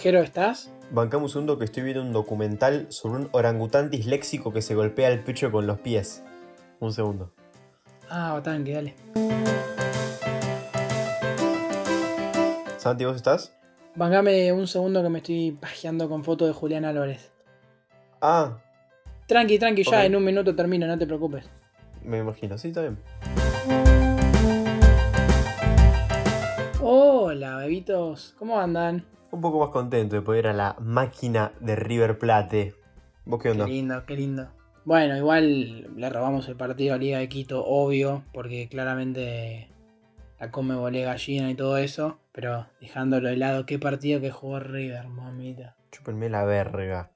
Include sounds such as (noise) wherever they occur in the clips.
Jero, ¿estás? Bancamos un segundo que estoy viendo un documental sobre un orangután disléxico que se golpea el pecho con los pies. Un segundo. Ah, tanque, dale. Santi, ¿vos estás? Bancame un segundo que me estoy pajeando con fotos de Julián Álvarez. Ah, Tranqui, tranqui, ya en un minuto termino, no te preocupes. me imagino. Sí, está bien. Hola, bebitos, ¿cómo andan? Un poco más contento de poder ir a la máquina de River Plate. ¿Vos qué Qué onda? lindo, qué lindo. Bueno, igual le robamos el partido a Liga de Quito, obvio, porque claramente la come volé gallina y todo eso, pero dejándolo de lado, qué partido que jugó River, mamita. Chúpenme la verga.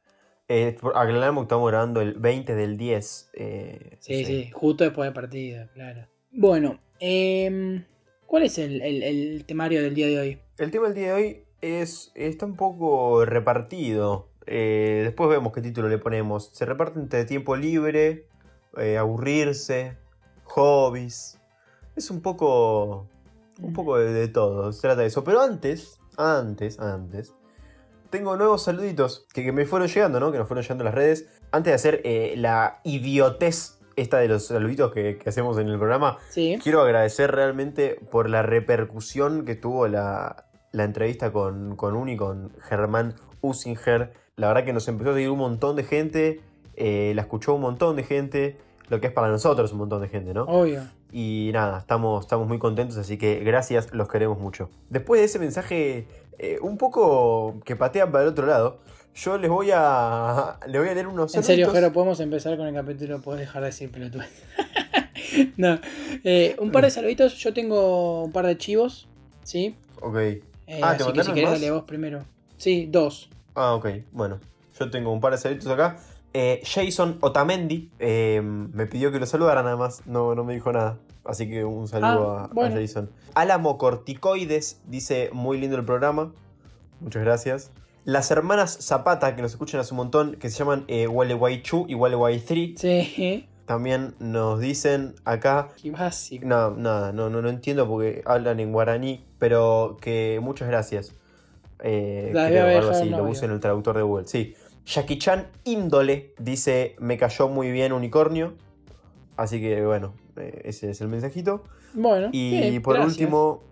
Eh, aclaramos que estamos grabando el 20 del 10. eh, Sí, sí, justo después del partido, claro. Bueno, em, ¿cuál es el, el- el temario del día de hoy? El tema del día de hoy es está un poco repartido. Eh, después vemos qué título le ponemos. Se reparte entre tiempo libre, eh, aburrirse, hobbies. Es un poco. Un poco de, de todo. Se trata de eso. Pero antes, antes, antes. Tengo nuevos saluditos que, que me fueron llegando, ¿no? Que nos fueron llegando a las redes. Antes de hacer eh, la idiotez esta de los saluditos que, que hacemos en el programa, Sí, Quiero agradecer realmente por la repercusión que tuvo la, la entrevista con, con Uni, con Germán Usinger. La verdad que nos empezó a seguir un montón de gente, eh, la escuchó un montón de gente, lo que es para nosotros un montón de gente, ¿no? obvio. Y nada, estamos, estamos muy contentos, así que gracias, los queremos mucho. Después de ese mensaje eh, un poco que patea para el otro lado, yo les voy a, (laughs) les voy a leer unos En serio. Jero, podemos empezar con el capítulo, puedes dejar de decir pelotudes. (laughs) no, eh, un par de saluditos, yo tengo un par de chivos, ¿sí? Ok. Eh, Ah, ¿te así que si querés más? dale vos primero. Sí, dos. Ah, ok. Bueno, yo tengo un par de saluditos acá. Eh, Jason Otamendi eh, me pidió que lo saludara nada más. No, no me dijo nada. Así que un saludo Ah, a-. Jason. Álamo Corticoides dice muy lindo el programa. Muchas gracias. Las hermanas Zapata, que nos escuchan hace un montón, que se llaman eh, Walewaichu y Walewai3, Sí, también nos dicen acá qué básico. no, nada, no, no, no entiendo porque hablan en guaraní, pero que muchas gracias. Eh, creo, algo así, lo puse en el traductor de Google. Sí. Jackie Chan Índole dice: Me cayó muy bien unicornio. Así que bueno, eh, ese es el mensajito. Bueno, Y bien, por gracias. último,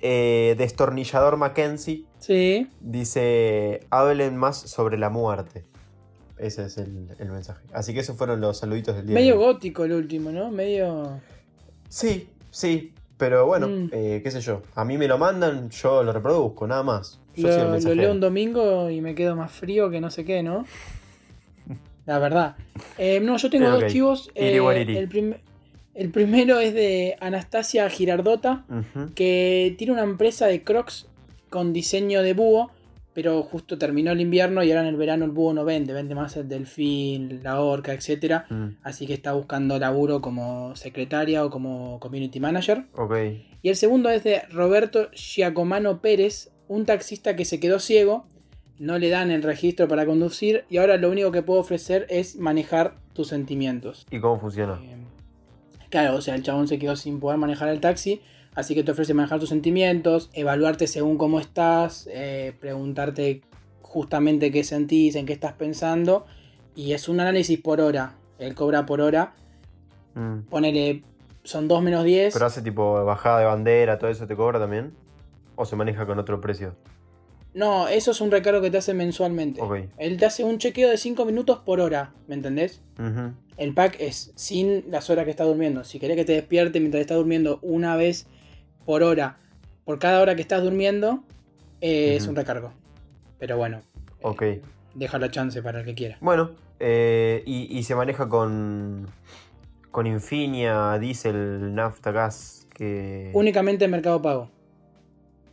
eh, Destornillador Mackenzie Sí, dice: Hablen más sobre la muerte. Ese es el, el mensaje. Así que esos fueron los saluditos del día. medio gótico el último, ¿no? Medio. Sí, sí, pero bueno, Mm. eh, qué sé yo. A mí me lo mandan, yo lo reproduzco, nada más. Yo soy el Lo, lo leo un domingo y me quedo más frío que no sé qué, ¿no? La verdad. Eh, no, yo tengo Eh, dos chivos. Eh, el, prim- el primero es de Anastasia Girardota, que tiene una empresa de crocs con diseño de búho, pero justo terminó el invierno y ahora en el verano el búho no vende, vende más el delfín, la orca, etc. Mm, Así que está buscando laburo como secretaria o como community manager. ok. Y el segundo es de Roberto Giacomano Pérez, un taxista que se quedó ciego, no le dan el registro para conducir y ahora lo único que puedo ofrecer es manejar tus sentimientos. ¿Y cómo funciona? Eh, claro, o sea, el chabón se quedó sin poder manejar el taxi, así que te ofrece manejar tus sentimientos, evaluarte según cómo estás, eh, preguntarte justamente qué sentís, en qué estás pensando, y es un análisis por hora. Él cobra por hora, Mm. ponele, son 2 menos 10. ¿Pero hace tipo bajada de bandera, todo eso te cobra también? ¿O se maneja con otro precio? No, eso es un recargo que te hace mensualmente. Ok. Él te hace un chequeo de 5 minutos por hora, ¿me entendés? El pack es sin las horas que estás durmiendo. Si querés que te despierte mientras estás durmiendo una vez por hora, por cada hora que estás durmiendo, eh, es un recargo. Pero bueno, eh, Ok. deja la chance para el que quiera. Bueno, eh, y, y se maneja con. con Infinia, Diesel, Nafta, Gas. Que. Únicamente en Mercado Pago.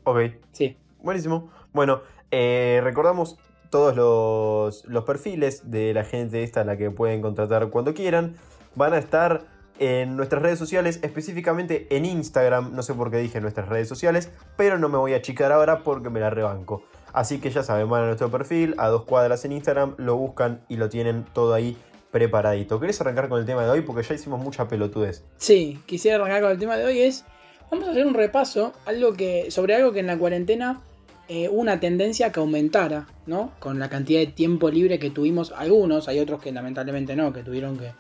Ok. Sí. Buenísimo. Bueno, eh, recordamos todos los, los perfiles de la gente esta a la que pueden contratar cuando quieran. Van a estar en nuestras redes sociales, específicamente en Instagram. No sé por qué dije nuestras redes sociales, pero no me voy a achicar ahora porque me la rebanco. Así que ya saben, van a nuestro perfil, a dos cuadras en Instagram, lo buscan y lo tienen todo ahí preparadito. ¿Querés arrancar con el tema de hoy? Porque ya hicimos mucha pelotudez. Sí, quisiera arrancar con el tema de hoy es, vamos a hacer un repaso algo que, sobre algo que en la cuarentena eh, una tendencia que aumentara, ¿no? Con la cantidad de tiempo libre que tuvimos algunos, hay otros que lamentablemente no, que tuvieron que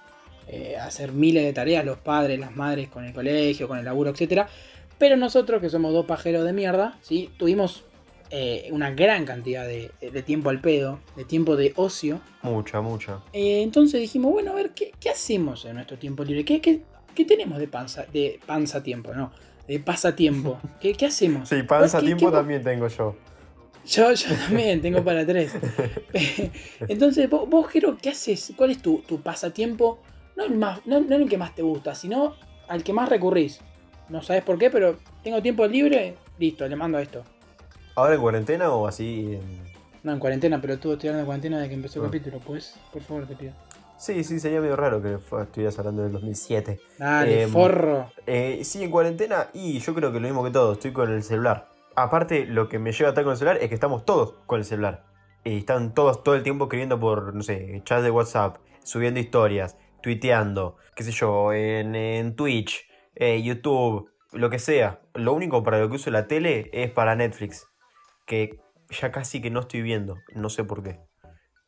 eh, hacer miles de tareas, los padres, las madres, con el colegio, con el laburo, etc. Pero nosotros, que somos dos pajeros de mierda, ¿sí? Tuvimos eh, una gran cantidad de, de tiempo al pedo, de tiempo de ocio. Mucha, mucha. Eh, entonces dijimos, bueno, a ver, ¿qué, qué hacemos en nuestro tiempo libre? ¿Qué, qué, qué tenemos de panza, de panza tiempo, no? De pasatiempo. (laughs) ¿Qué, qué hacemos? Sí, panza ¿Qué- tiempo también tengo yo. Yo, yo también tengo para tres. (laughs) (laughs) Entonces, vos, vos, Jero, ¿qué haces? ¿Cuál es tu, tu pasatiempo? No el, más, no, no el que más te gusta, sino al que más recurrís. No sabes por qué, pero tengo tiempo libre, listo, le mando esto. ¿Ahora en cuarentena o así? en- No, en cuarentena, pero tú hablando de cuarentena desde que empezó el Ah. capítulo, pues, por favor, te pido. Sí, sí, sería medio raro que estuvieras hablando del 2007. Dale, Em, forro. Eh, sí, en cuarentena y yo creo que lo mismo que todos, estoy con el celular. Aparte, lo que me lleva a estar con el celular es que estamos todos con el celular. Y están todos todo el tiempo escribiendo por, no sé, chats de WhatsApp, subiendo historias, tuiteando, qué sé yo, en, en Twitch, eh, YouTube, lo que sea. Lo único para lo que uso la tele es para Netflix, que ya casi que no estoy viendo, no sé por qué.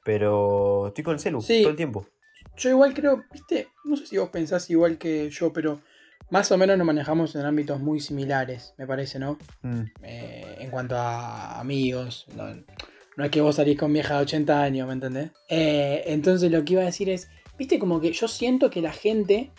Pero estoy con el celu Sí. todo el tiempo. Yo igual creo, viste, no sé si vos pensás igual que yo, pero más o menos nos manejamos en ámbitos muy similares, me parece, ¿no? Mm. Eh, en cuanto a amigos, no, no es que vos salís con vieja de 80 años, ¿me entendés? Eh, entonces lo que iba a decir es, viste, como que yo siento que la gente,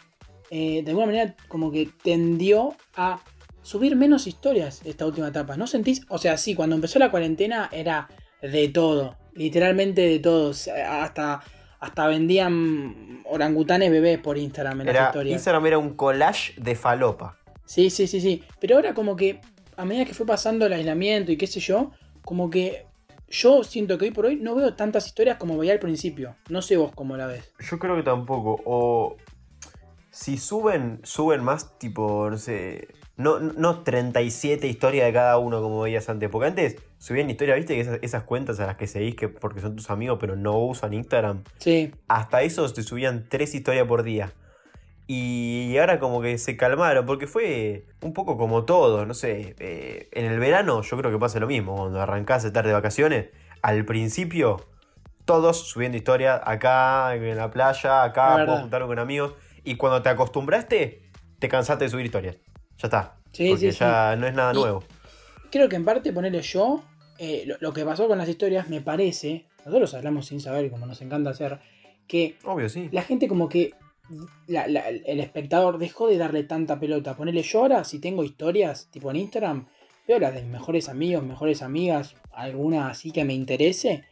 eh, de alguna manera, como que tendió a subir menos historias esta última etapa. ¿No sentís? O sea, sí, cuando empezó la cuarentena era de todo, literalmente de todo. Hasta, hasta vendían orangutanes bebés por Instagram en las Era, historias. Instagram era un collage de falopa. Sí, sí, sí, sí. Pero ahora como que a medida que fue pasando el aislamiento y qué sé yo, como que yo siento que hoy por hoy no veo tantas historias como veía al principio. No sé vos cómo la ves. Yo creo que tampoco. O si suben, suben más tipo, no sé. No, no 37 historias de cada uno como veías antes. Porque antes subían historias, viste, que esas, esas cuentas a las que seguís que porque son tus amigos pero no usan Instagram. Sí, Hasta esos te subían tres historias por día. Y ahora como que se calmaron, porque fue un poco como todo, no sé, eh, en el verano yo creo que pasa lo mismo, cuando arrancás a estar de vacaciones, al principio todos subiendo historias acá, en la playa, La acá, puedo juntarme con amigos, y cuando te acostumbraste, te cansaste de subir historias. Ya está. Sí, porque sí, ya no es nada Y- nuevo. creo que en parte ponerle yo, eh, lo, lo que pasó con las historias me parece, nosotros hablamos sin saber como nos encanta hacer, que Obvio, sí. la gente como que el espectador dejó de darle tanta pelota. Ponerle yo ahora, si tengo historias, tipo en Instagram, veo las de mis mejores amigos, mejores amigas, alguna así que me interese.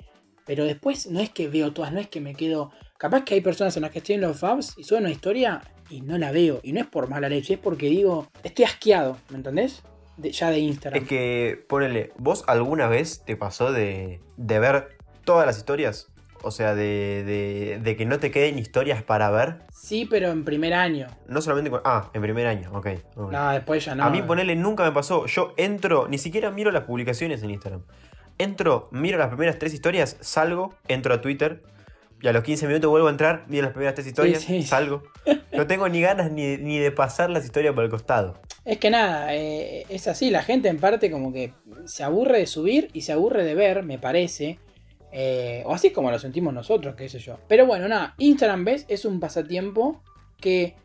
Pero después no es que veo todas, no es que me quedo. Capaz que hay personas en las que estoy en los fabs y suben una historia y no la veo. Y no es por mala leche, es porque digo, estoy asqueado, ¿me entendés? Ya de Instagram. Es que, ponele, ¿vos alguna vez te pasó de, de ver todas las historias? O sea, de, de- de que no te queden historias para ver. Sí, pero en primer año. No solamente con... Ah, en primer año, ok. ok. No, después ya no. A mí ponele nunca me pasó. Yo entro, ni siquiera miro las publicaciones en Instagram. Entro, miro las primeras tres historias, salgo, entro a Twitter. Y a los 15 minutos vuelvo a entrar, miro las primeras tres historias, sí. salgo. No tengo ni ganas ni, ni de pasar las historias por el costado. Es que nada, eh, es así, la gente en parte como que se aburre de subir y se aburre de ver, me parece. Eh, o así como lo sentimos nosotros, qué sé yo. Pero bueno, nada, Instagram, ¿ves? Es un pasatiempo que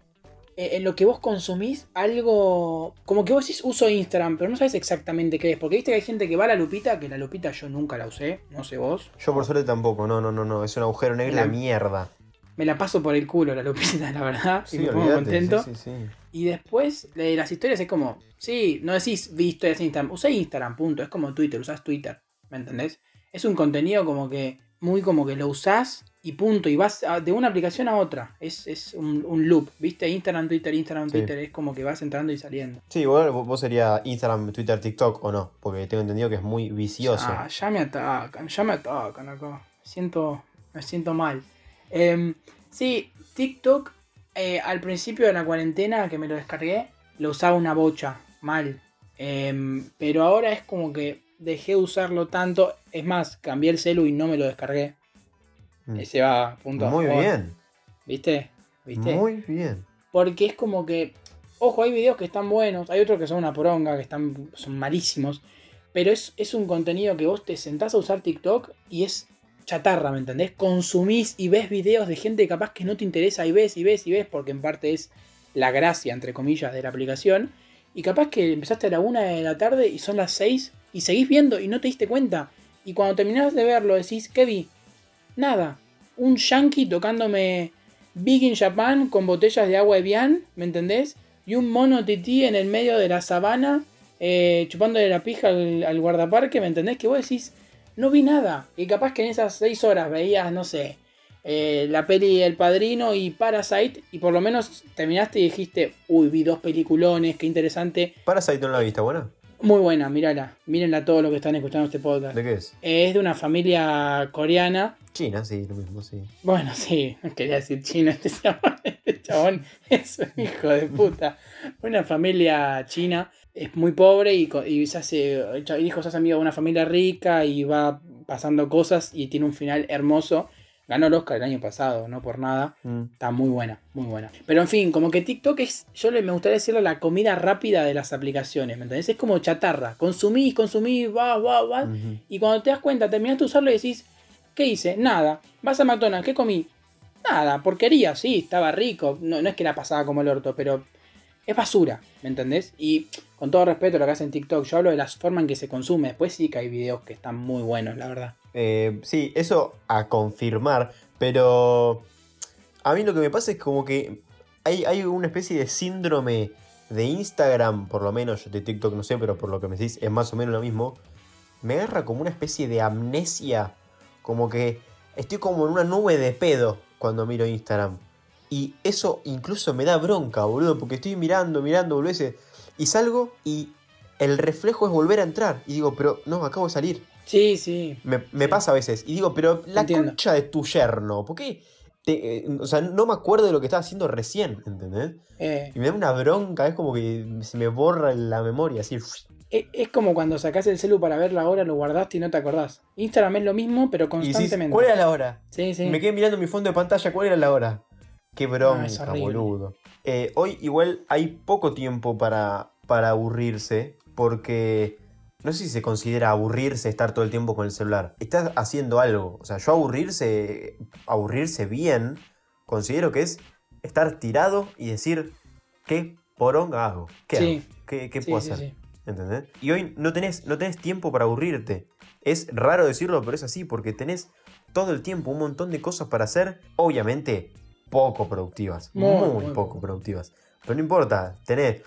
eh, en lo que vos consumís algo... Como que vos decís uso Instagram, pero no sabes exactamente qué es. Porque viste que hay gente que va a la lupita, que la lupita yo nunca la usé, no sé vos. Yo por suerte tampoco, no, no, no, no. Es un agujero negro La- de mierda. Me la paso por el culo la lupita, (laughs) la verdad. y me pongo contento. sí, sí, sí. Y después de las historias es como, sí, no decís vi historias en Instagram, usá Instagram, punto. Es como Twitter, usás Twitter, ¿me entendés? Es un contenido como que, muy como que lo usás y punto. Y vas a- de una aplicación a otra. Es, es un, un loop, ¿viste? Instagram, Twitter, Instagram, Sí. Twitter. Es como que vas entrando y saliendo. Sí, vos, vos sería Instagram, Twitter, TikTok o no, porque tengo entendido que es muy vicioso. Ah, ya me atacan, ya me atacan acá. Siento, me siento mal. Em, sí, TikTok, eh, al principio de la cuarentena que me lo descargué, lo usaba una bocha, mal. Em, pero ahora es como que dejé de usarlo tanto. Es más, cambié el celu y no me lo descargué. Mm. Ese va, punto. Muy bien, ¿Viste? ¿Viste? muy bien. Porque es como que. Ojo, hay videos que están buenos, hay otros que son una poronga, que están, son malísimos. pero es, es un contenido que vos te sentás a usar TikTok y es chatarra, ¿me entendés? Consumís y ves videos de gente capaz que no te interesa y ves y ves y ves, porque en parte es la gracia, entre comillas, de la aplicación. Y capaz que empezaste a la una de la tarde y son las 6 y seguís viendo y no te diste cuenta. Y cuando terminás de verlo decís, ¿qué vi? Nada. Un yankee tocándome Big in Japan con botellas de agua Evian, ¿me entendés? Y un mono tití en el medio de la sabana eh, chupándole la pija al, guardaparque, ¿me entendés? Que vos decís, no vi nada. Y capaz que en esas 6 horas veías, no sé, eh, la peli El Padrino y Parasite, y por lo menos terminaste y dijiste, uy, vi dos peliculones, qué interesante. Parasite no la viste, buena. Muy buena, mírala. Mírenla todos los que están escuchando este podcast. ¿De qué es? Eh, es de una familia coreana. China, sí, lo mismo, sí. Bueno, sí, (laughs) quería decir chino, este chabón, (laughs) este chabón es un hijo de puta. Una familia china, es muy pobre y, y se hace, el hijo se hace amigo de una familia rica y va pasando cosas y tiene un final hermoso. Ganó el Oscar el año pasado, no por nada. Mm. Está muy buena, muy buena. Pero en fin, como que TikTok es, yo le, me gustaría decirlo, la comida rápida de las aplicaciones, ¿me entendés? Es como chatarra. Consumís, consumís, va, va, va. Y cuando te das cuenta, terminaste de usarlo y decís, ¿qué hice? Nada. Vas a McDonald's, ¿qué comí? Nada, porquería, sí, estaba rico. No, no es que la pasaba como el orto, pero es basura, ¿me entendés? Y con todo respeto a lo que hacen TikTok, yo hablo de la forma en que se consume. Después sí que hay videos que están muy buenos, la verdad. Eh, sí, eso a confirmar, pero a mí lo que me pasa es como que hay, hay una especie de síndrome de Instagram, por lo menos, de TikTok no sé, pero por lo que me decís es más o menos lo mismo. Me agarra como una especie de amnesia, como que estoy como en una nube de pedo cuando miro Instagram. Y eso incluso me da bronca, boludo, porque estoy mirando, mirando, boludeces, y salgo y el reflejo es volver a entrar. Y digo, pero no, acabo de salir. Sí, sí. Me, me Sí. pasa a veces. Y digo, pero la Entiendo. concha de tu yerno, ¿por qué? te- eh, o sea, no me acuerdo de lo que estaba haciendo recién, ¿entendés? Eh, Y me da una bronca, es como que se me borra la memoria, así. es, es como cuando sacás el celu para ver la hora, lo guardaste y no te acordás. Instagram es lo mismo, pero Y decís, constantemente. ¿cuál era la hora? Sí, sí. Me quedé mirando mi fondo de pantalla, ¿cuál era la hora? Qué bronca, boludo. Eh, hoy igual hay poco tiempo para, para aburrirse, porque no sé si se considera aburrirse estar todo el tiempo con el celular. Estás haciendo algo. O sea, yo aburrirse, aburrirse bien, considero que es estar tirado y decir, ¿qué poronga hago? ¿Qué Sí. hago? ¿Qué, qué Sí, puedo sí, hacer? ¿Entendés? Y hoy no tenés, no tenés tiempo para aburrirte. Es raro decirlo, pero es así, porque tenés todo el tiempo un montón de cosas para hacer, obviamente poco productivas, Muy, muy, poco. productivas. Pero no importa, tenés,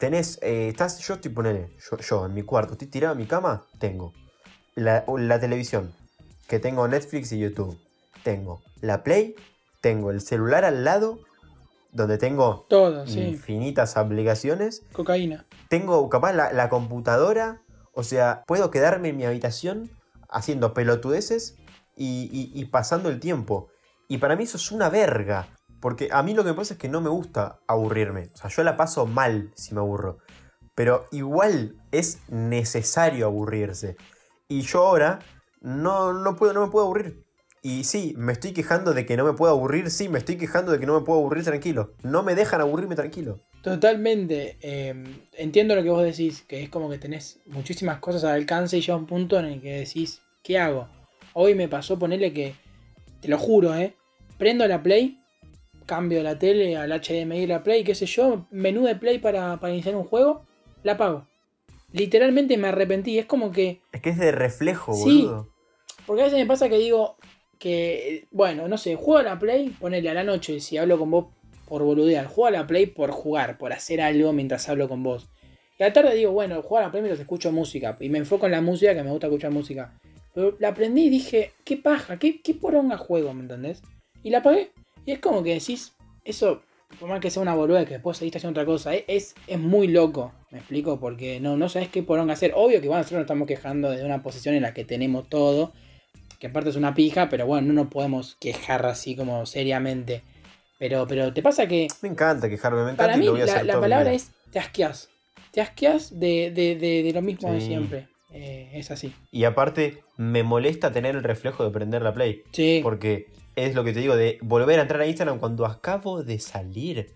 tenés, eh, estás, yo estoy ponele, yo, yo en mi cuarto, estoy tirado en mi cama, tengo la, la televisión, que tengo Netflix y YouTube, tengo la Play, tengo el celular al lado, donde tengo Todo, sí. infinitas aplicaciones, Cocaína. tengo capaz la, la computadora, o sea, puedo quedarme en mi habitación haciendo pelotudeces y, y- y pasando el tiempo. Y para mí eso es una verga, porque a mí lo que me pasa es que no me gusta aburrirme, o sea, yo la paso mal si me aburro, pero igual es necesario aburrirse. Y yo ahora no, no, puedo, no me puedo aburrir. Y sí, me estoy quejando de que no me puedo aburrir, sí, me estoy quejando de que no me puedo aburrir tranquilo. No me dejan aburrirme tranquilo. Totalmente. eh, entiendo lo que vos decís, que es como que tenés muchísimas cosas al alcance y llega un punto en el que decís, ¿qué hago? Hoy me pasó ponerle que, te lo juro, ¿eh? Prendo la Play, cambio la tele al HDMI de la Play, qué sé yo, menú de Play para, para iniciar un juego, la apago. Literalmente me arrepentí, es como que... Es que es de reflejo, Sí. boludo. Porque a veces me pasa que digo que, bueno, no sé, juego a la Play, ponele a la noche, si hablo con vos por boludear, juego a la Play por jugar, por hacer algo mientras hablo con vos. Y a la tarde digo, bueno, juego a la Play mientras escucho música, y me enfoco en la música, que me gusta escuchar música. Pero la aprendí y dije, qué paja, qué, qué poronga juego, ¿me entendés? Y la apagué. Y es como que decís, eso, por más que sea una boluda que después seguiste haciendo otra cosa, es, es, es muy loco, me explico, porque no, no sabes qué poronga hacer. Obvio que bueno, nosotros nos estamos quejando de una posición en la que tenemos todo, que aparte es una pija, pero bueno, no nos podemos quejar así como seriamente. Pero, pero te pasa que Me encanta quejarme, me encanta para y mí lo voy a la, hacer la palabra es te asqueas. Te asqueas de, de, de, de lo mismo de siempre. Eh, es así. Y aparte, me molesta tener el reflejo de prender la Play. Sí. Porque es lo que te digo, de volver a entrar a Instagram cuando acabo de salir.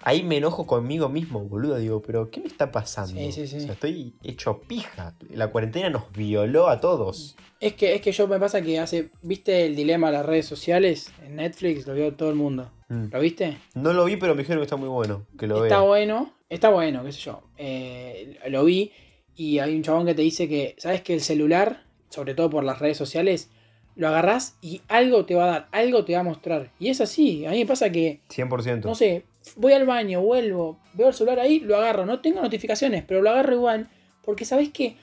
ahí me enojo conmigo mismo, boludo. Digo, pero ¿qué me está pasando? Sí, sí, sí. O sea, estoy hecho pija. La cuarentena nos violó a todos. Es que, es que yo me pasa que hace. ¿Viste el dilema de las redes sociales? En Netflix lo vio todo el mundo. Mm. ¿Lo viste? No lo vi, pero me dijeron que está muy bueno. Que lo está vea. bueno, está bueno, qué sé yo. Eh, lo vi y hay un chabón que te dice que, ¿sabes que el celular, sobre todo por las redes sociales, lo agarrás y algo te va a dar, algo te va a mostrar? Y es así, a mí me pasa que, 100%. no sé, voy al baño, vuelvo, veo el celular ahí, lo agarro, no tengo notificaciones, pero lo agarro igual, porque sabes que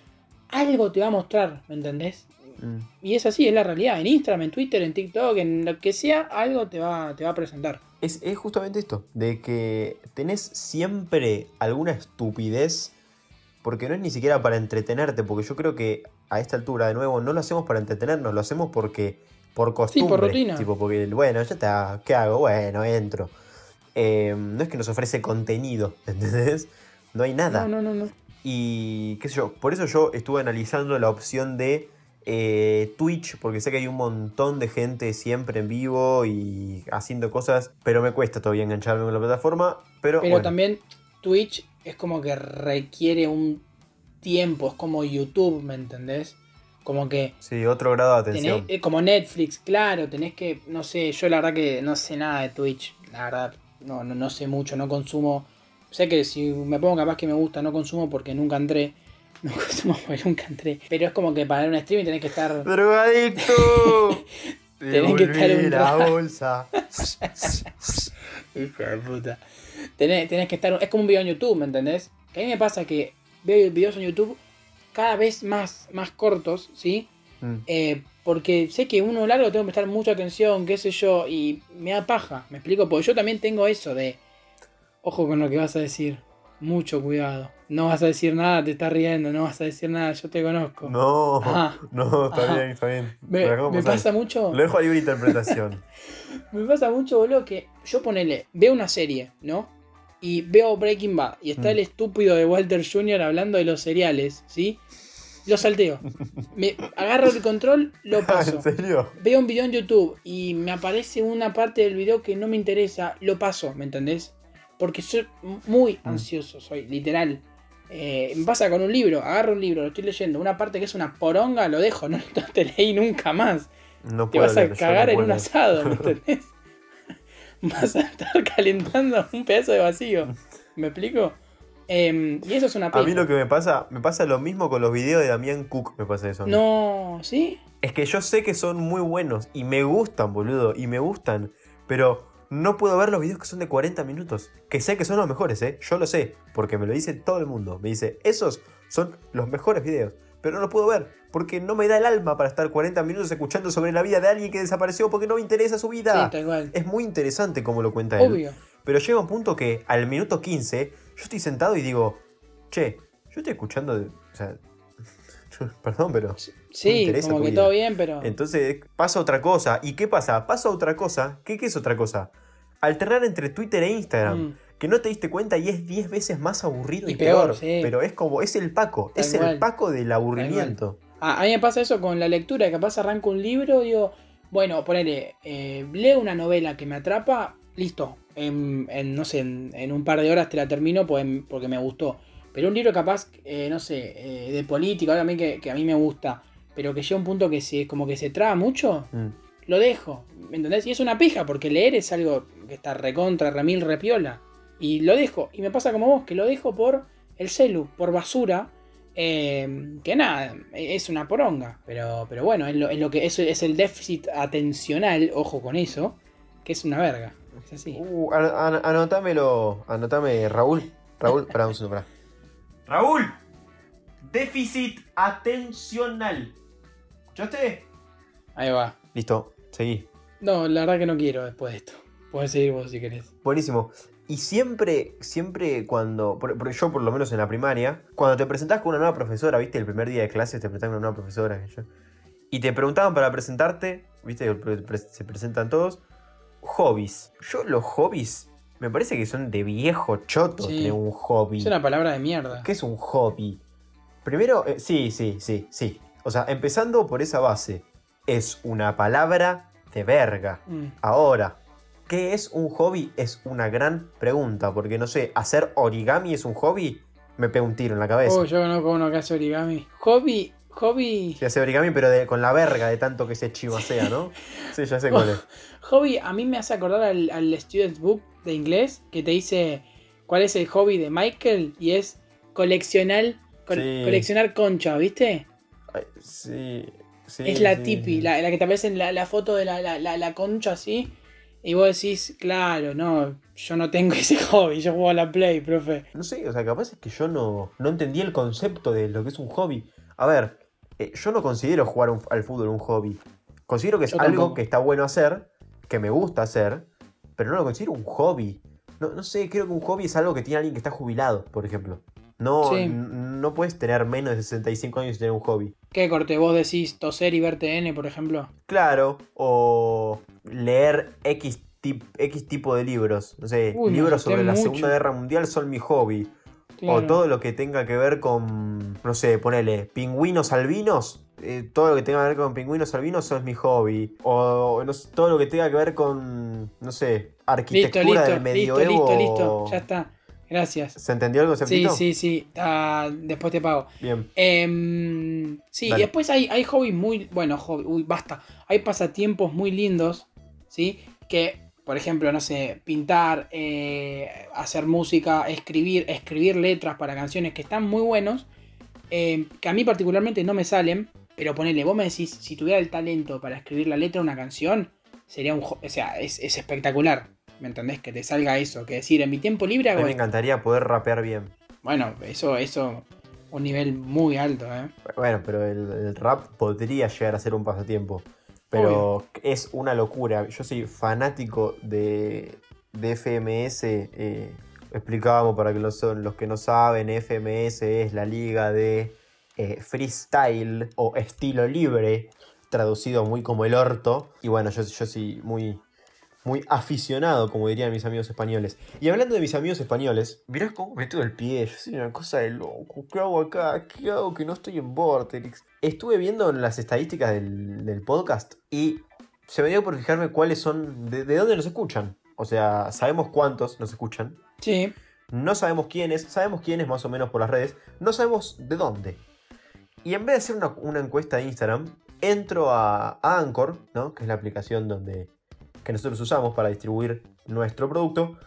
algo te va a mostrar, ¿me entendés? Mm. Y es así, es la realidad. En Instagram, en Twitter, en TikTok, en lo que sea, algo te va, te va a presentar. Es, es justamente esto, de que tenés siempre alguna estupidez, porque no es ni siquiera para entretenerte, porque yo creo que a esta altura, de nuevo, no lo hacemos para entretenernos, lo hacemos porque por costumbre. rutina. Tipo, porque, bueno, ya está, ¿qué hago? Bueno, entro. Eh, no es que nos ofrece contenido, (laughs) ¿entendés? No hay nada. No, no, no, no. Y qué sé yo, por eso yo estuve analizando la opción de eh, Twitch, porque sé que hay un montón de gente siempre en vivo y haciendo cosas, pero me cuesta todavía engancharme con la plataforma. Pero, Pero bueno, también Twitch es como que requiere un tiempo, es como YouTube, ¿me entendés? Como que sí, otro grado de atención. eh, como Netflix, claro, tenés que, no sé, yo la verdad que no sé nada de Twitch, la verdad, no, no, no sé mucho, no consumo, sé que si me pongo capaz que me gusta, no consumo porque nunca entré, (laughs) no consumo porque nunca entré, pero es como que para un streaming tenés que estar... ¡Drogadicto! (laughs) Tenés que estar un la rato. bolsa. (laughs) Hijo de puta. Tenés, tenés que estar. Es como un video en YouTube, ¿me entendés? Que a mí me pasa que veo videos en YouTube cada vez más, más cortos, ¿sí? Mm. Eh, porque sé que uno largo tengo que prestar mucha atención, qué sé yo, y me da paja, ¿me explico? Porque yo también tengo eso de. Ojo con lo que vas a decir. Mucho cuidado. No vas a decir nada, te estás riendo, no vas a decir nada, yo te conozco. No, Ajá. (laughs) no, está Ajá. bien, está bien. Me, pasa mucho. Lo dejo a libre interpretación. (laughs) Me pasa mucho, boludo, que yo ponele, veo una serie, ¿no? Y veo Breaking Bad y está Mm. el estúpido de Walter Jr. hablando de los cereales, ¿sí? Lo salteo. Me agarro el control, lo (laughs) paso. ¿En serio? Veo un video en YouTube y me aparece una parte del video que no me interesa, lo paso, ¿me entendés? Porque soy muy Mm. ansioso, soy literal. Eh, me pasa con un libro, agarro un libro, lo estoy leyendo, una parte que es una poronga, lo dejo, (laughs) no, no te leí nunca más. No Te vas a leer, cagar no en un asado, ¿me (laughs) entendés? (laughs) Vas a estar calentando un pedazo de vacío. ¿Me explico? Em, y eso es una A pena. mí lo que me pasa, me pasa lo mismo con los videos de Damián Cook, me pasa eso. a. No, ¿sí? Es que yo sé que son muy buenos y me gustan, boludo, y me gustan, pero no puedo ver los videos que son de 40 minutos. Que sé que son los mejores, ¿eh? Yo lo sé, porque me lo dice todo el mundo. Me dice, esos son los mejores videos, pero no los puedo ver, porque no me da el alma para estar 40 minutos escuchando sobre la vida de alguien que desapareció porque no me interesa su vida. Sí, tal cual. es muy interesante como lo cuenta él. Obvio. Pero llega un punto que al minuto 15 yo estoy sentado y digo, che, yo estoy escuchando, de- o sea, (laughs) perdón, pero... Sí, como que vida. todo bien, pero. Entonces pasa otra cosa. ¿Y qué pasa? Pasa otra cosa. ¿Qué, qué es otra cosa? Alternar entre Twitter e Instagram. Mm. Que no te diste cuenta y es 10 veces más aburrido y, Y peor, peor. sí. Pero es como, es el Paco. Tal es el. Paco del aburrimiento. Ah, a mí me pasa eso con la lectura, que capaz arranco un libro y digo, bueno, ponele, eh, leo una novela que me atrapa, listo. En, en, no sé, en, en un par de horas te la termino pues, porque me gustó. Pero un libro capaz, eh, no sé, eh, de política, mí que, que a mí me gusta, pero que llega a un punto que se, como que se traba mucho, Mm. lo dejo. ¿Me entendés? Y es una pija, porque leer es algo que está recontra, remil, repiola. Y lo dejo. Y me pasa como vos, que lo dejo por el celu, por basura. eh, que nada, es una poronga. Pero, pero bueno, es lo, es lo que es, es el déficit atencional, ojo con eso, que es una verga. Es así. Uh, an- an- anotámelo. Anotame, Raúl. Raúl, pará un segundo, pará. Raúl. Déficit atencional. ¿Escuchaste? Ahí va. Listo, seguí. No, la verdad que no quiero después de esto. Puedes seguir vos si querés. Buenísimo. Y siempre, siempre cuando, por- por- yo por lo menos en la primaria, cuando te presentás con una nueva profesora, viste, el primer día de clase te presentás con una nueva profesora, yo- y te preguntaban para presentarte, viste, se presentan todos, hobbies. Yo los hobbies, me parece que son de viejo choto Sí. un hobby. Es una palabra de mierda. ¿Qué es un hobby? Primero, eh, sí, sí, sí, sí. O sea, empezando por esa base, es una palabra de verga. Mm. Ahora, ¿Qué es un hobby? Es una gran pregunta, porque no sé, ¿hacer origami es un hobby? Me pego un tiro en la cabeza. Oh, yo conozco uno que hace origami. Hobby, hobby. Sí, hace origami, pero de- con la verga de tanto que se chivasea, ¿no? (laughs) Sí, ya sé cuál es. Hobby, a mí me hace acordar al, al Student's Book de inglés que te dice cuál es el hobby de Michael y es coleccionar, col- Sí. coleccionar concha, ¿viste? Ay, sí, sí, es la sí, tipi, sí. la, la que te aparece en la, la foto de la- la concha así. Y vos decís, claro, no, yo no tengo (laughs) ese hobby, yo juego a la Play, profe. No sé, o sea, capaz es que yo no, no entendí el concepto de lo que es un hobby. A ver, eh, yo no considero jugar un- al fútbol un hobby. Considero que es Yo algo tampoco. que está bueno hacer, que me gusta hacer, pero no lo considero un hobby. No, no sé, creo que un hobby es algo que tiene alguien que está jubilado, por ejemplo. No, Sí. no puedes tener menos de 65 años y tener un hobby. ¿Qué corte? ¿Vos decís toser y ver TN, por ejemplo? Claro, o leer X, tip- X tipo de libros. No sé, Uy, libros sobre la mucho. Segunda Guerra Mundial son mi hobby. Claro. O todo lo que tenga que ver con, no sé, ponele, pingüinos albinos. eh, todo lo que tenga que ver con pingüinos albinos eso es mi hobby. O no sé, todo lo que tenga que ver con, no sé, Listo, arquitectura listo, del listo, medioevo. listo, listo. Ya está. Gracias. ¿Se entendió el Sí, sí, sí. Ah, después te pago. Bien. Em, sí, Dale. y después hay, hay hobbies muy. Bueno, hobby, uy, basta. Hay pasatiempos muy lindos, ¿sí? Que, por ejemplo, no sé, pintar, eh, hacer música, escribir, escribir letras para canciones que están muy buenos. em, que a mí particularmente no me salen. Pero ponele, vos me decís, si tuviera el talento para escribir la letra de una canción, sería un. O sea, es, es espectacular. ¿Me entendés? Que te salga eso. Que decir, en mi tiempo libre A mí me encantaría poder rapear bien. Bueno, eso, eso, un nivel muy alto, ¿eh? Bueno, pero el, el rap podría llegar a ser un pasatiempo. Pero es una locura. Yo soy fanático de, de FMS. eh, explicábamos para que los, los que no saben, FMS es la liga de eh, freestyle o estilo libre, traducido muy como el orto. Y bueno, yo, yo soy muy, muy aficionado, como dirían mis amigos españoles. Y hablando de mis amigos españoles, mirá cómo meto el pie. Yo soy una cosa de loco. ¿Qué hago acá? ¿Qué hago que no estoy en Vortex? Estuve viendo las estadísticas del, del podcast y se me dio por fijarme cuáles son. De, de dónde nos escuchan. O sea, sabemos cuántos nos escuchan. Sí. No sabemos quiénes, sabemos quiénes más o menos por las redes, no sabemos de dónde. Y en vez de hacer una, una encuesta de Instagram, entro a, a Anchor, ¿no? que es la aplicación donde, que nosotros usamos para distribuir nuestro producto,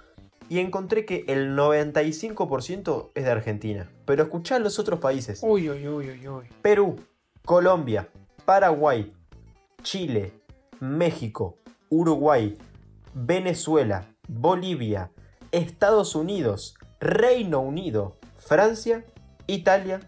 y encontré que el 95% es de Argentina. Pero escuchá los otros países. Uy, uy, uy, uy, uy. Perú, Colombia, Paraguay, Chile, México, Uruguay, Venezuela, Bolivia, Estados Unidos, Reino Unido, Francia, Italia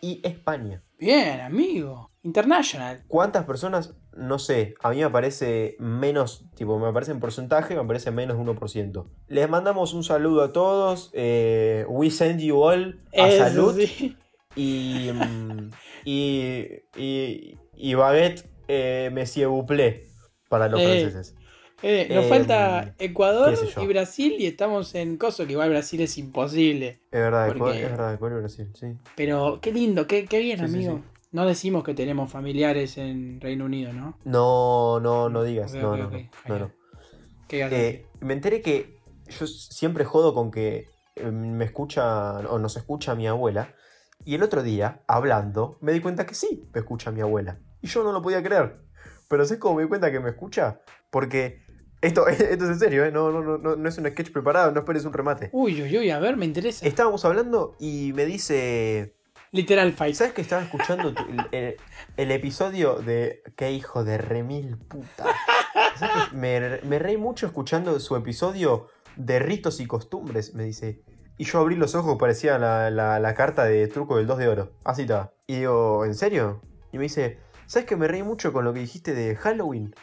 y España. Bien, amigo. International. ¿Cuántas personas? No sé, a mí me parece menos, tipo, me parece en porcentaje, me parece menos de 1%. Les mandamos un saludo a todos, eh, we send you all a Eso salud. sí. y, mm, y, y, y baguette eh, Monsieur Buplé para los Eh, franceses. Eh, nos Em, falta Ecuador sé yo. y Brasil y estamos en Coso, que igual Brasil es imposible. Es verdad, porque- Ecuador, es verdad, Ecuador y Brasil, sí. Pero qué lindo, qué, qué bien, sí, amigo. sí. No decimos que tenemos familiares en Reino Unido, ¿no? No, no, no digas, no, no. ¿Qué? Eh, me enteré que yo siempre jodo con que eh, me escucha o nos escucha mi abuela. Y el otro día, hablando, me di cuenta que sí me escucha mi abuela. Y yo no lo podía creer. Pero ¿sabes cómo me di cuenta que me escucha? Porque esto, (laughs) esto es en serio, ¿eh? no, no, no, no, no es un sketch preparado, no esperes un remate. Uy, uy, uy, a ver, me interesa. Estábamos hablando y me dice, Literal fight. ¿sabes que estaba escuchando tu- el, el- el episodio de... ¡Qué hijo de remil puta! ¿Sabes que me, me reí mucho escuchando su episodio de ritos y costumbres, me dice. Y yo abrí los ojos, parecía la, la- la carta de truco del 2 de oro. Así estaba. Y digo, ¿en serio? Y me dice, ¿sabes que me reí mucho con lo que dijiste de Halloween?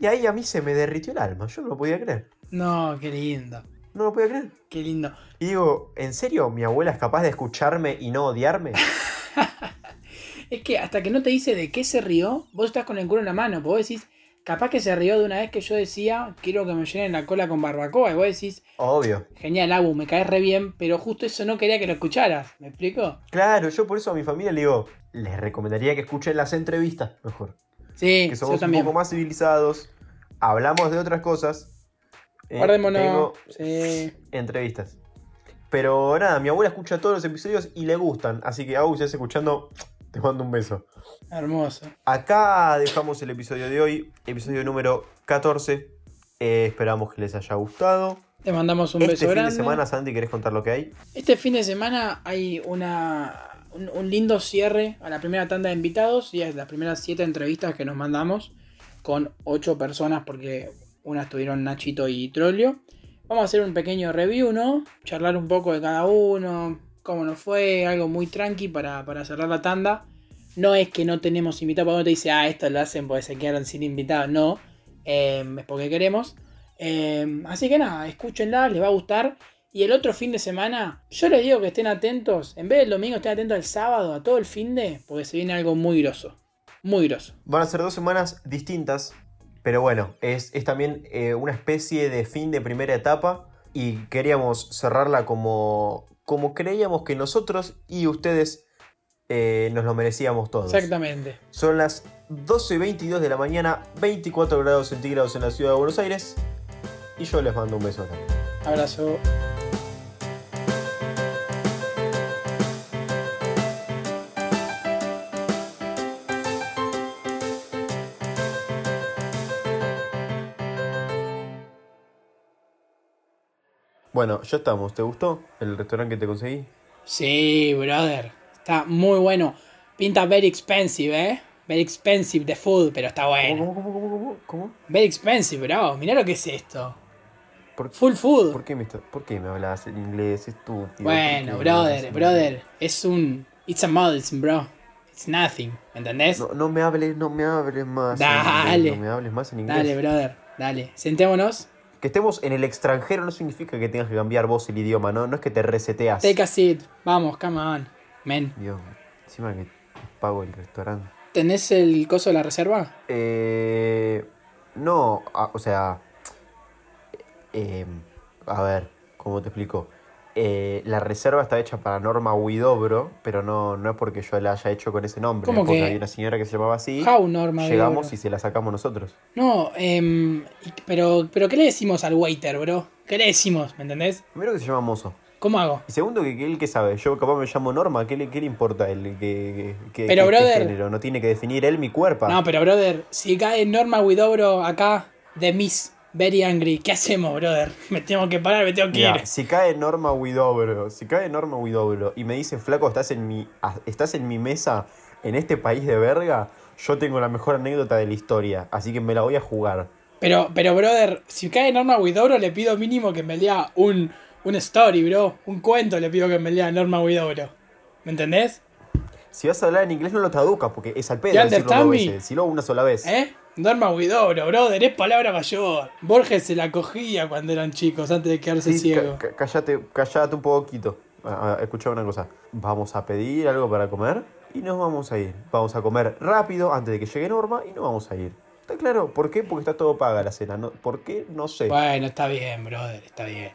Y ahí a mí se me derritió el alma, yo no lo podía creer. No, qué lindo. No lo podía creer. Qué lindo. Y digo, ¿en serio mi abuela es capaz de escucharme y no odiarme? (laughs) Es que hasta que no te dice de qué se rió, vos estás con el culo en la mano. Vos decís, capaz que se rió de una vez que yo decía, quiero que me llenen la cola con barbacoa. Y vos decís, Obvio. genial, Abu, me caes re bien, pero justo eso no quería que lo escucharas. ¿Me explico? Claro, yo por eso a mi familia le digo, les recomendaría que escuchen las entrevistas mejor. Sí, Que somos yo también. un poco más civilizados, hablamos de otras cosas Eh, Guardémonos. tengo Sí. entrevistas. Pero nada, mi abuela escucha todos los episodios y le gustan. Así que, Agus, si estás escuchando, te mando un beso. Hermoso. Acá dejamos el episodio de hoy, episodio número 14. Eh, esperamos que les haya gustado. Te mandamos un este beso fin grande. de semana, Santi, ¿querés contar lo que hay? Este fin de semana hay una, un, un lindo cierre a la primera tanda de invitados y a las primeras siete entrevistas que nos mandamos con ocho personas porque unas tuvieron Nachito y Trollio. Vamos a hacer un pequeño review, ¿no? Charlar un poco de cada uno, cómo nos fue, algo muy tranqui para, para cerrar la tanda. No es que no tenemos invitados, uno te dice, ah, esto lo hacen porque se quedaron sin invitados. No, eh, es porque queremos. Eh, así que nada, escúchenla, les va a gustar. Y el otro fin de semana, yo les digo que estén atentos, en vez del domingo, estén atentos al sábado, a todo el fin de, porque se viene algo muy grosso. Muy grosso. Van a ser dos semanas distintas, pero bueno, es, es también eh, una especie de fin de primera etapa y queríamos cerrarla como, como creíamos que nosotros y ustedes eh, nos lo merecíamos todos. Exactamente. Son las 12 y 22 de la mañana, 24 grados centígrados en la ciudad de Buenos Aires y yo les mando un beso. Abrazo. Bueno, ya estamos. ¿Te gustó el restaurante que te conseguí? Sí, brother. Está muy bueno. Pinta very expensive, ¿eh? Very expensive the food, pero está bueno. ¿Cómo, cómo, cómo, cómo, cómo? Very expensive, bro. Mirá lo que es esto. ¿Por, Full food. ¿por qué me, está- ¿Por qué me hablas en inglés, estúpido? Bueno, ¿Por qué me hablas brother, en brother. Es un. It's a medicine, bro. It's nothing. ¿Me entendés? No, no me hables, no me hables más. en Dale. inglés, No me hables más en inglés. Dale, brother. Dale. Sentémonos. Que estemos en el extranjero no significa que tengas que cambiar vos el idioma, ¿no? No es que te reseteas. Take a seat. Vamos, come on. Men. Dios, encima que pago el restaurante. ¿Tenés el coso de la reserva? Eh, no, a- o sea, eh, a ver, ¿cómo te explico? Eh, la reserva está hecha para Norma Huidobro, pero no, no es porque yo la haya hecho con ese nombre, ¿Cómo es porque que? hay una señora que se llamaba así. How, Norma? Llegamos y se la sacamos nosotros. No, y- pero, pero ¿qué le decimos al waiter, bro? ¿Qué le decimos? ¿Me entendés? Primero que se llama Mozo. ¿Cómo hago? Y segundo que, que él que sabe, yo capaz me llamo Norma, ¿qué le, qué le importa él? ¿Qué, qué- Pero, qué brother- género? No tiene que definir él mi cuerpo. No, pero brother, si cae Norma Widobro acá de Miss Very Angry, ¿qué hacemos, brother? (laughs) Me tengo que parar, me tengo que Mirá, ir. si cae Norma Huidobro, si cae Norma Huidobro y me dice, flaco, estás en mi, ah, estás en mi mesa en este país de verga, yo tengo la mejor anécdota de la historia, así que me la voy a jugar. Pero, pero, brother, si cae Norma Widobro, le pido mínimo que me lea un, un story, bro. Un cuento le pido que me lea Norma Widobro. ¿Me entendés? Si vas a hablar en inglés no lo traduzcas, porque es al pedo decirlo dos veces, decirlo una sola vez. ¿Eh? Norma Widobro, brother, es palabra mayor. Borges se la cogía cuando eran chicos, antes de quedarse Sí, ciego. cállate, cállate un poquito. Escucha una cosa. Vamos a pedir algo para comer y nos vamos a ir. Vamos a comer rápido antes de que llegue Norma y nos vamos a ir. ¿Está claro? ¿Por qué? Porque está todo paga la cena. ¿no? ¿Por qué? No sé. Bueno, está bien, brother, está bien.